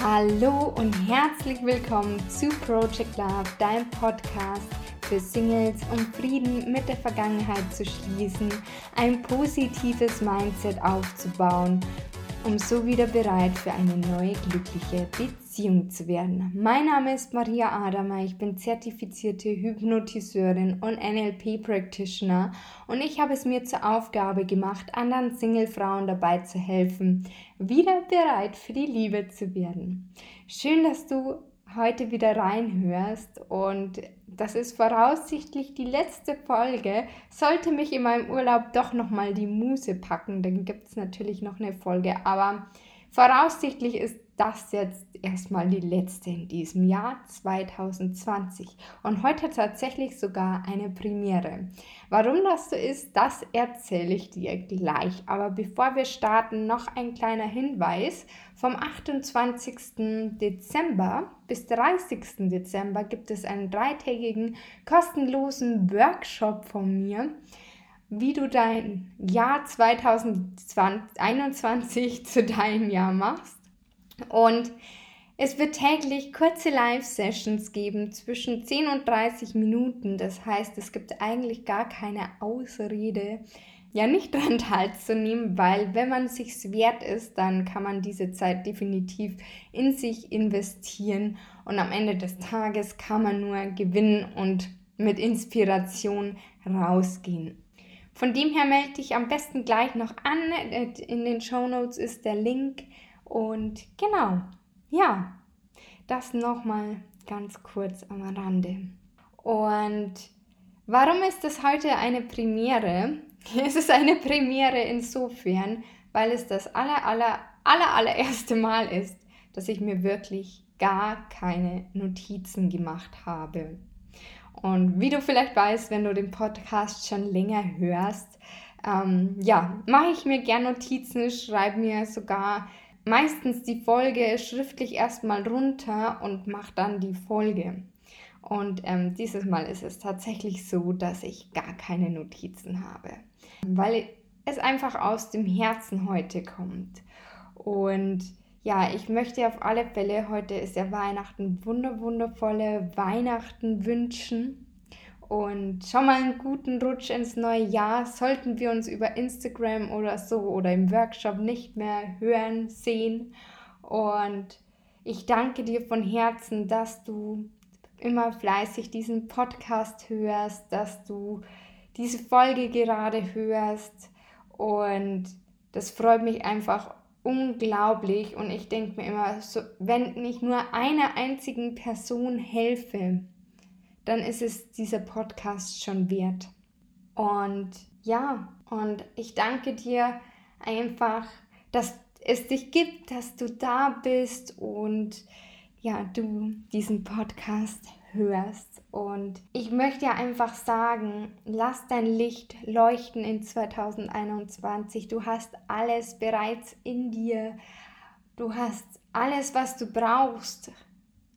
Hallo und herzlich willkommen zu Project Love, deinem Podcast für Singles, um Frieden mit der Vergangenheit zu schließen, ein positives Mindset aufzubauen um so wieder bereit für eine neue glückliche Beziehung zu werden. Mein Name ist Maria Adamer, ich bin zertifizierte Hypnotiseurin und NLP Practitioner und ich habe es mir zur Aufgabe gemacht, anderen Single-Frauen dabei zu helfen, wieder bereit für die Liebe zu werden. Schön, dass du heute wieder reinhörst und das ist voraussichtlich die letzte Folge. Sollte mich in meinem Urlaub doch nochmal die Muse packen, dann gibt es natürlich noch eine Folge. Aber voraussichtlich ist das jetzt erstmal die letzte in diesem Jahr 2020 und heute tatsächlich sogar eine Premiere. Warum das so ist, das erzähle ich dir gleich. Aber bevor wir starten, noch ein kleiner Hinweis. Vom 28. Dezember bis 30. Dezember gibt es einen dreitägigen kostenlosen Workshop von mir wie du dein Jahr 2021 zu deinem Jahr machst. Und es wird täglich kurze Live-Sessions geben zwischen 10 und 30 Minuten. Das heißt, es gibt eigentlich gar keine Ausrede, ja nicht dran teilzunehmen, weil wenn man sich wert ist, dann kann man diese Zeit definitiv in sich investieren und am Ende des Tages kann man nur gewinnen und mit Inspiration rausgehen. Von dem her melde dich am besten gleich noch an. In den Show Notes ist der Link und genau, ja, das nochmal ganz kurz am Rande. Und warum ist das heute eine Premiere? Es ist eine Premiere insofern, weil es das aller, aller, aller, allererste Mal ist, dass ich mir wirklich gar keine Notizen gemacht habe. Und wie du vielleicht weißt, wenn du den Podcast schon länger hörst, ähm, ja, mache ich mir gerne Notizen, schreibe mir sogar meistens die Folge schriftlich erstmal runter und mache dann die Folge. Und ähm, dieses Mal ist es tatsächlich so, dass ich gar keine Notizen habe, weil es einfach aus dem Herzen heute kommt. Und ja, ich möchte auf alle Fälle, heute ist ja Weihnachten, wunder, wundervolle Weihnachten wünschen und schon mal einen guten Rutsch ins neue Jahr. Sollten wir uns über Instagram oder so oder im Workshop nicht mehr hören, sehen. Und ich danke dir von Herzen, dass du immer fleißig diesen Podcast hörst, dass du diese Folge gerade hörst. Und das freut mich einfach unglaublich. Und ich denke mir immer, so, wenn ich nur einer einzigen Person helfe, dann ist es dieser Podcast schon wert. Und ja, und ich danke dir einfach, dass es dich gibt, dass du da bist und ja, du diesen Podcast hörst. Und ich möchte ja einfach sagen, lass dein Licht leuchten in 2021. Du hast alles bereits in dir. Du hast alles, was du brauchst.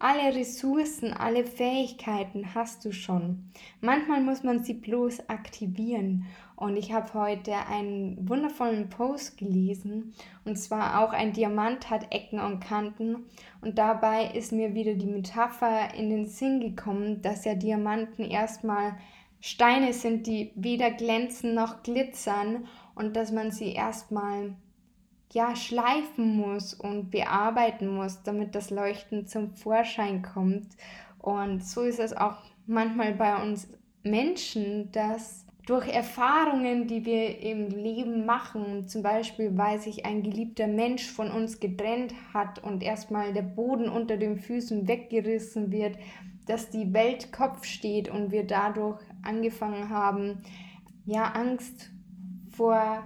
Alle Ressourcen, alle Fähigkeiten hast du schon. Manchmal muss man sie bloß aktivieren. Und ich habe heute einen wundervollen Post gelesen. Und zwar auch ein Diamant hat Ecken und Kanten. Und dabei ist mir wieder die Metapher in den Sinn gekommen, dass ja Diamanten erstmal Steine sind, die weder glänzen noch glitzern. Und dass man sie erstmal ja, schleifen muss und bearbeiten muss, damit das Leuchten zum Vorschein kommt. Und so ist es auch manchmal bei uns Menschen, dass durch Erfahrungen, die wir im Leben machen, zum Beispiel, weil sich ein geliebter Mensch von uns getrennt hat und erstmal der Boden unter den Füßen weggerissen wird, dass die Welt Kopf steht und wir dadurch angefangen haben, ja, Angst vor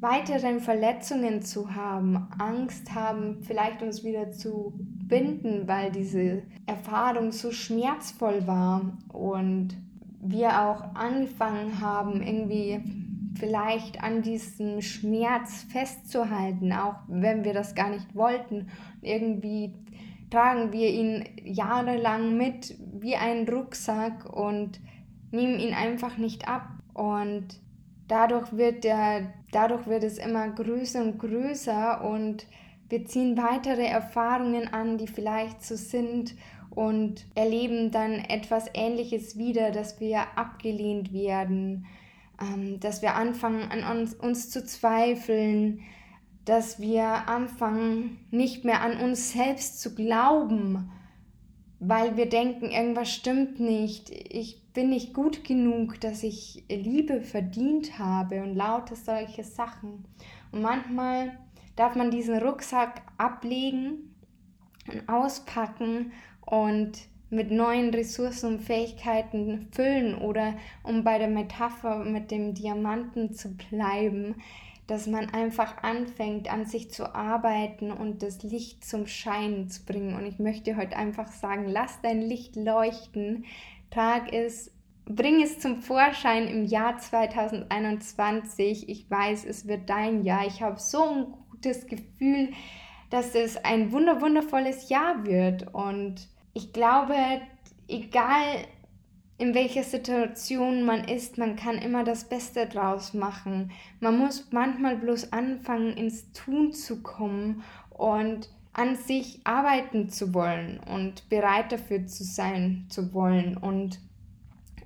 weiteren Verletzungen zu haben, Angst haben, vielleicht uns wieder zu binden, weil diese Erfahrung so schmerzvoll war und wir auch angefangen haben, irgendwie vielleicht an diesem Schmerz festzuhalten, auch wenn wir das gar nicht wollten. Irgendwie tragen wir ihn jahrelang mit wie einen Rucksack und nehmen ihn einfach nicht ab. Und dadurch wird, der, dadurch wird es immer größer und größer und wir ziehen weitere Erfahrungen an, die vielleicht so sind und erleben dann etwas Ähnliches wieder, dass wir abgelehnt werden, ähm, dass wir anfangen an uns, uns zu zweifeln, dass wir anfangen nicht mehr an uns selbst zu glauben, weil wir denken, irgendwas stimmt nicht, ich bin nicht gut genug, dass ich Liebe verdient habe und lauter solche Sachen. Und manchmal darf man diesen Rucksack ablegen und auspacken und mit neuen Ressourcen und Fähigkeiten füllen oder um bei der Metapher mit dem Diamanten zu bleiben, dass man einfach anfängt an sich zu arbeiten und das Licht zum Scheinen zu bringen. Und ich möchte heute einfach sagen, lass dein Licht leuchten, trag es, bring es zum Vorschein im Jahr 2021. Ich weiß, es wird dein Jahr. Ich habe so ein gutes Gefühl, dass es ein wunder wundervolles Jahr wird und ich glaube, egal in welcher Situation man ist, man kann immer das Beste draus machen. Man muss manchmal bloß anfangen, ins Tun zu kommen und an sich arbeiten zu wollen und bereit dafür zu sein zu wollen. Und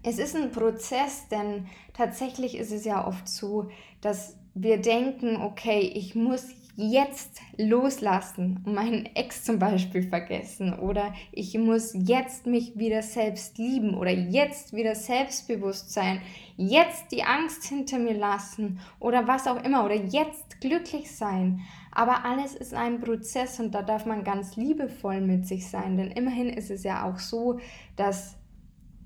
es ist ein Prozess, denn tatsächlich ist es ja oft so, dass wir denken, okay, ich muss jetzt loslassen und meinen Ex zum Beispiel vergessen oder ich muss jetzt mich wieder selbst lieben oder jetzt wieder selbstbewusst sein, jetzt die Angst hinter mir lassen oder was auch immer oder jetzt glücklich sein. Aber alles ist ein Prozess und da darf man ganz liebevoll mit sich sein, denn immerhin ist es ja auch so, dass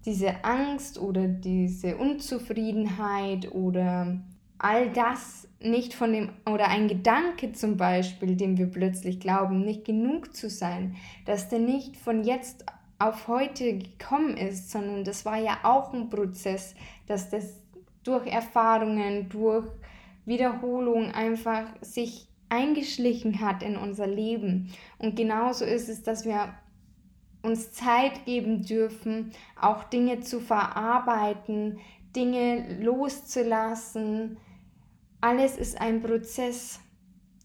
diese Angst oder diese Unzufriedenheit oder all das nicht von dem, oder ein Gedanke zum Beispiel, dem wir plötzlich glauben, nicht genug zu sein, dass der nicht von jetzt auf heute gekommen ist, sondern das war ja auch ein Prozess, dass das durch Erfahrungen, durch Wiederholung einfach sich eingeschlichen hat in unser Leben. Und genauso ist es, dass wir uns Zeit geben dürfen, auch Dinge zu verarbeiten, Dinge loszulassen, alles ist ein Prozess.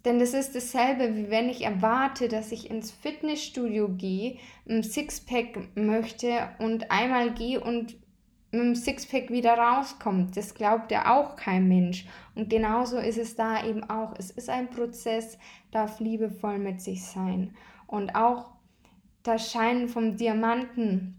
Denn das ist dasselbe, wie wenn ich erwarte, dass ich ins Fitnessstudio gehe, ein Sixpack möchte und einmal gehe und mit dem Sixpack wieder rauskommt. Das glaubt ja auch kein Mensch. Und genauso ist es da eben auch. Es ist ein Prozess, darf liebevoll mit sich sein. Und auch das Scheinen vom Diamanten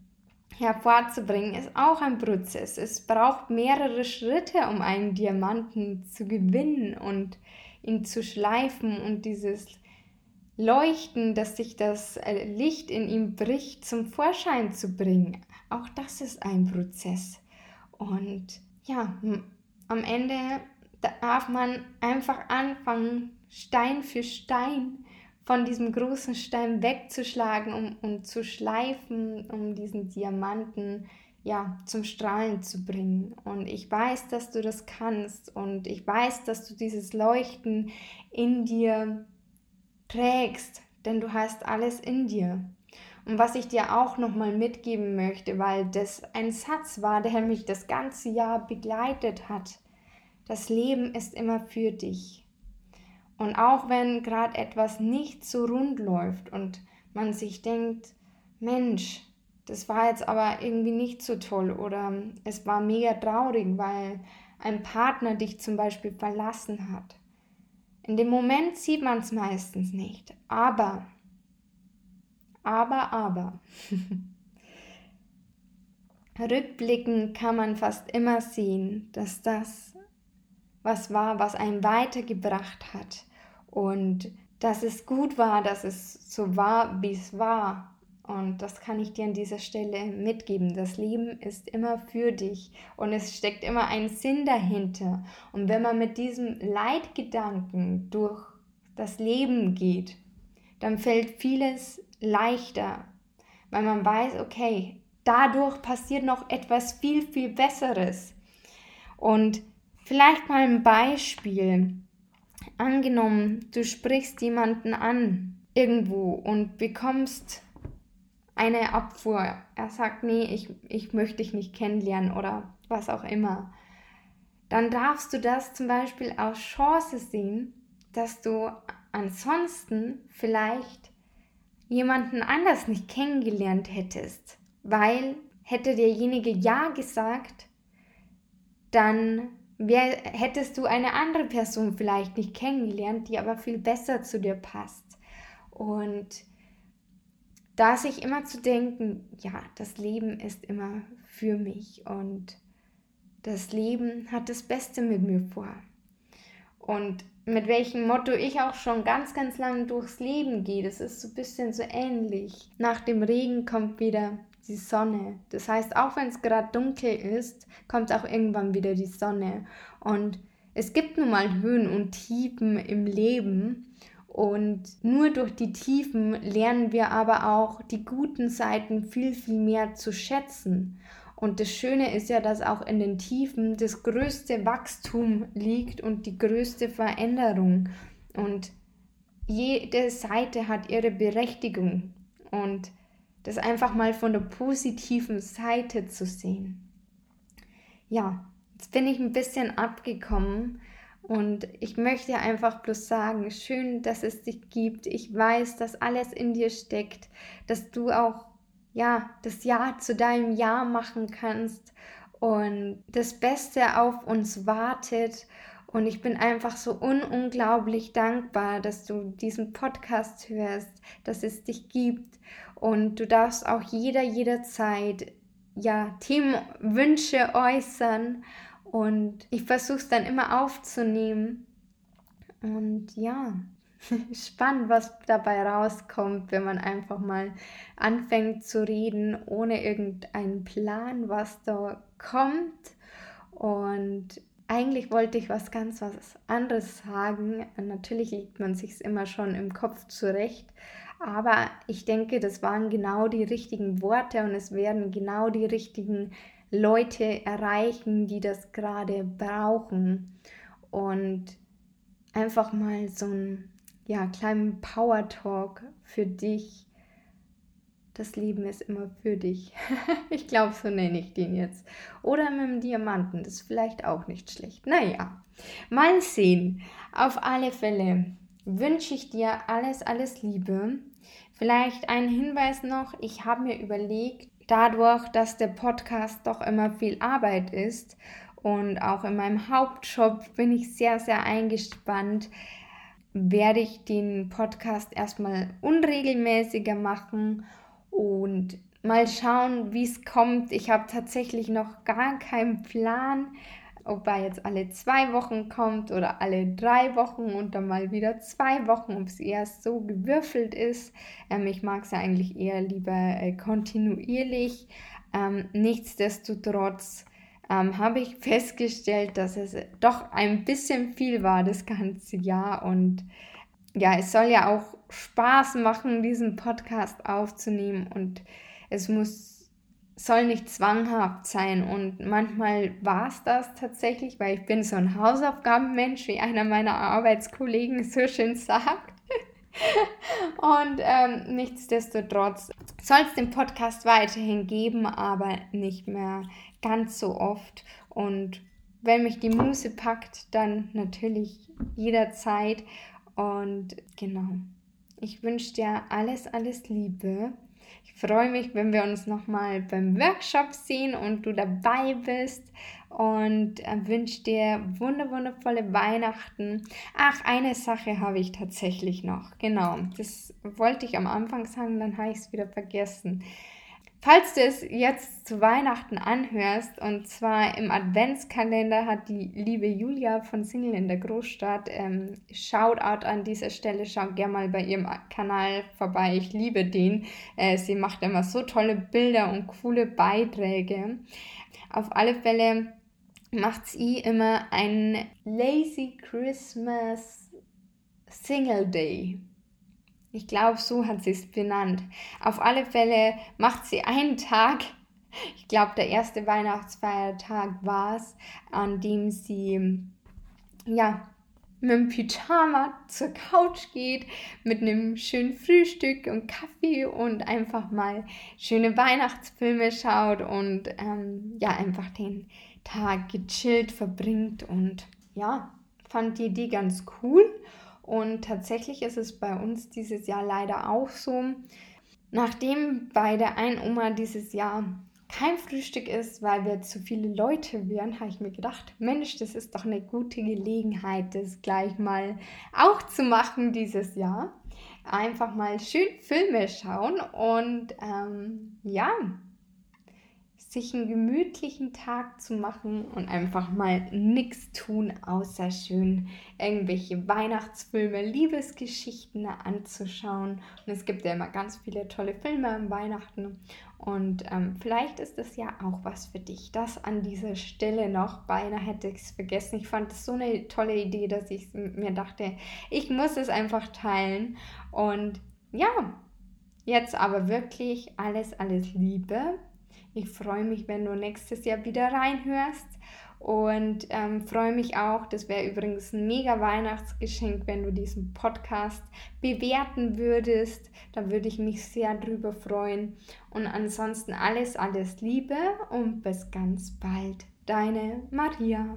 hervorzubringen, ist auch ein Prozess. Es braucht mehrere Schritte, um einen Diamanten zu gewinnen und ihn zu schleifen und dieses Leuchten, dass sich das äh, Licht in ihm bricht, zum Vorschein zu bringen. Auch das ist ein Prozess. Und ja, am Ende darf man einfach anfangen, Stein für Stein von diesem großen Stein wegzuschlagen um, und zu schleifen, um diesen Diamanten ja zum Strahlen zu bringen. Und ich weiß, dass du das kannst und ich weiß, dass du dieses Leuchten in dir trägst, denn du hast alles in dir. Und was ich dir auch nochmal mitgeben möchte, weil das ein Satz war, der mich das ganze Jahr begleitet hat. Das Leben ist immer für dich. Und auch wenn gerade etwas nicht so rund läuft und man sich denkt, Mensch, das war jetzt aber irgendwie nicht so toll oder es war mega traurig, weil ein Partner dich zum Beispiel verlassen hat. In dem Moment sieht man es meistens nicht. Aber, aber, aber. Rückblickend kann man fast immer sehen, dass das was war, was einen weitergebracht hat und dass es gut war, dass es so war, wie es war. Und das kann ich dir an dieser Stelle mitgeben. Das Leben ist immer für dich und es steckt immer ein Sinn dahinter. Und wenn man mit diesem Leitgedanken durch das Leben geht, dann fällt vieles leichter, weil man weiß, okay, dadurch passiert noch etwas viel, viel Besseres. Und Vielleicht mal ein Beispiel. Angenommen, du sprichst jemanden an irgendwo und bekommst eine Abfuhr. Er sagt, nee, ich, ich möchte dich nicht kennenlernen oder was auch immer. Dann darfst du das zum Beispiel als Chance sehen, dass du ansonsten vielleicht jemanden anders nicht kennengelernt hättest, weil hätte derjenige Ja gesagt, dann wär, hättest du eine andere Person vielleicht nicht kennengelernt, die aber viel besser zu dir passt. Und da sich immer zu denken, ja, das Leben ist immer für mich und das Leben hat das Beste mit mir vor. Und mit welchem Motto ich auch schon ganz, ganz lange durchs Leben gehe, das ist so ein bisschen so ähnlich. Nach dem Regen kommt wieder die Sonne. Das heißt, auch wenn es gerade dunkel ist, kommt auch irgendwann wieder die Sonne. Und es gibt nun mal Höhen und Tiefen im Leben. Und nur durch die Tiefen lernen wir aber auch die guten Seiten viel, viel mehr zu schätzen. Und das Schöne ist ja, dass auch in den Tiefen das größte Wachstum liegt und die größte Veränderung. Und jede Seite hat ihre Berechtigung. Und das einfach mal von der positiven Seite zu sehen. Ja, jetzt bin ich ein bisschen abgekommen und ich möchte einfach bloß sagen, schön, dass es dich gibt. Ich weiß, dass alles in dir steckt, dass du auch ja, das Ja zu deinem Ja machen kannst und das Beste auf uns wartet. Und ich bin einfach so un unglaublich dankbar, dass du diesen Podcast hörst, dass es dich gibt. Und du darfst auch jeder, jederzeit ja, Themenwünsche äußern und ich versuche es dann immer aufzunehmen. Und ja, spannend, was dabei rauskommt, wenn man einfach mal anfängt zu reden, ohne irgendeinen Plan, was da kommt. Und eigentlich wollte ich was ganz was anderes sagen. Natürlich liegt man sich immer schon im Kopf zurecht. Aber ich denke, das waren genau die richtigen Worte und es werden genau die richtigen Leute erreichen, die das gerade brauchen. Und einfach mal so einen ja, kleinen Power Talk für dich. Das Leben ist immer für dich. ich glaube, so nenne ich den jetzt. Oder mit dem Diamanten, das ist vielleicht auch nicht schlecht. Naja, mal sehen. Auf alle Fälle wünsche ich dir alles, alles Liebe. Vielleicht ein Hinweis noch, ich habe mir überlegt, dadurch, dass der Podcast doch immer viel Arbeit ist und auch in meinem Hauptjob bin ich sehr, sehr eingespannt, werde ich den Podcast erstmal unregelmäßiger machen und mal schauen, wie es kommt. Ich habe tatsächlich noch gar keinen Plan, ob er jetzt alle zwei Wochen kommt oder alle drei Wochen und dann mal wieder zwei Wochen, ob es eher so gewürfelt ist. Ähm, ich mag es ja eigentlich eher lieber äh, kontinuierlich. Ähm, nichtsdestotrotz ähm, habe ich festgestellt, dass es doch ein bisschen viel war das ganze Jahr und ja, es soll ja auch Spaß machen, diesen Podcast aufzunehmen und es muss soll nicht zwanghaft sein. Und manchmal war es das tatsächlich, weil ich bin so ein Hausaufgabenmensch, wie einer meiner Arbeitskollegen so schön sagt. Und ähm, nichtsdestotrotz soll es den Podcast weiterhin geben, aber nicht mehr ganz so oft. Und wenn mich die Muse packt, dann natürlich jederzeit. Und genau, ich wünsche dir alles, alles Liebe ich freue mich, wenn wir uns nochmal beim Workshop sehen und du dabei bist und äh, wünsche dir wunder wundervolle Weihnachten. Ach, eine Sache habe ich tatsächlich noch. Genau, das wollte ich am Anfang sagen, dann habe ich es wieder vergessen. Falls du es jetzt zu Weihnachten anhörst, und zwar im Adventskalender hat die liebe Julia von Single in der Großstadt, ähm, Shoutout an dieser Stelle, schau gerne mal bei ihrem Kanal vorbei, ich liebe den. Äh, sie macht immer so tolle Bilder und coole Beiträge. Auf alle Fälle macht sie immer ein Lazy Christmas Single Day. Ich glaube, so hat sie es benannt. Auf alle Fälle macht sie einen Tag, ich glaube, der erste Weihnachtsfeiertag war es, an dem sie ja mit dem Pyjama zur Couch geht, mit einem schönen Frühstück und Kaffee und einfach mal schöne Weihnachtsfilme schaut und ähm, ja, einfach den Tag gechillt verbringt und ja, fand die Idee ganz cool Und tatsächlich ist es bei uns dieses Jahr leider auch so. Nachdem bei der einen Oma dieses Jahr kein Frühstück ist, weil wir zu viele Leute wären, habe ich mir gedacht, Mensch, das ist doch eine gute Gelegenheit, das gleich mal auch zu machen dieses Jahr. Einfach mal schön Filme schauen und ähm, ja, sich einen gemütlichen Tag zu machen und einfach mal nichts tun, außer schön irgendwelche Weihnachtsfilme, Liebesgeschichten anzuschauen. Und es gibt ja immer ganz viele tolle Filme an Weihnachten. Und ähm, vielleicht ist das ja auch was für dich. Das an dieser Stelle noch. Beinahe hätte ich es vergessen. Ich fand es so eine tolle Idee, dass ich mir dachte, ich muss es einfach teilen. Und ja, jetzt aber wirklich alles, alles Liebe ich freue mich, wenn du nächstes Jahr wieder reinhörst und ähm, freue mich auch, das wäre übrigens ein mega Weihnachtsgeschenk, wenn du diesen Podcast bewerten würdest. Da würde ich mich sehr drüber freuen. Und ansonsten alles, alles Liebe und bis ganz bald. Deine Maria.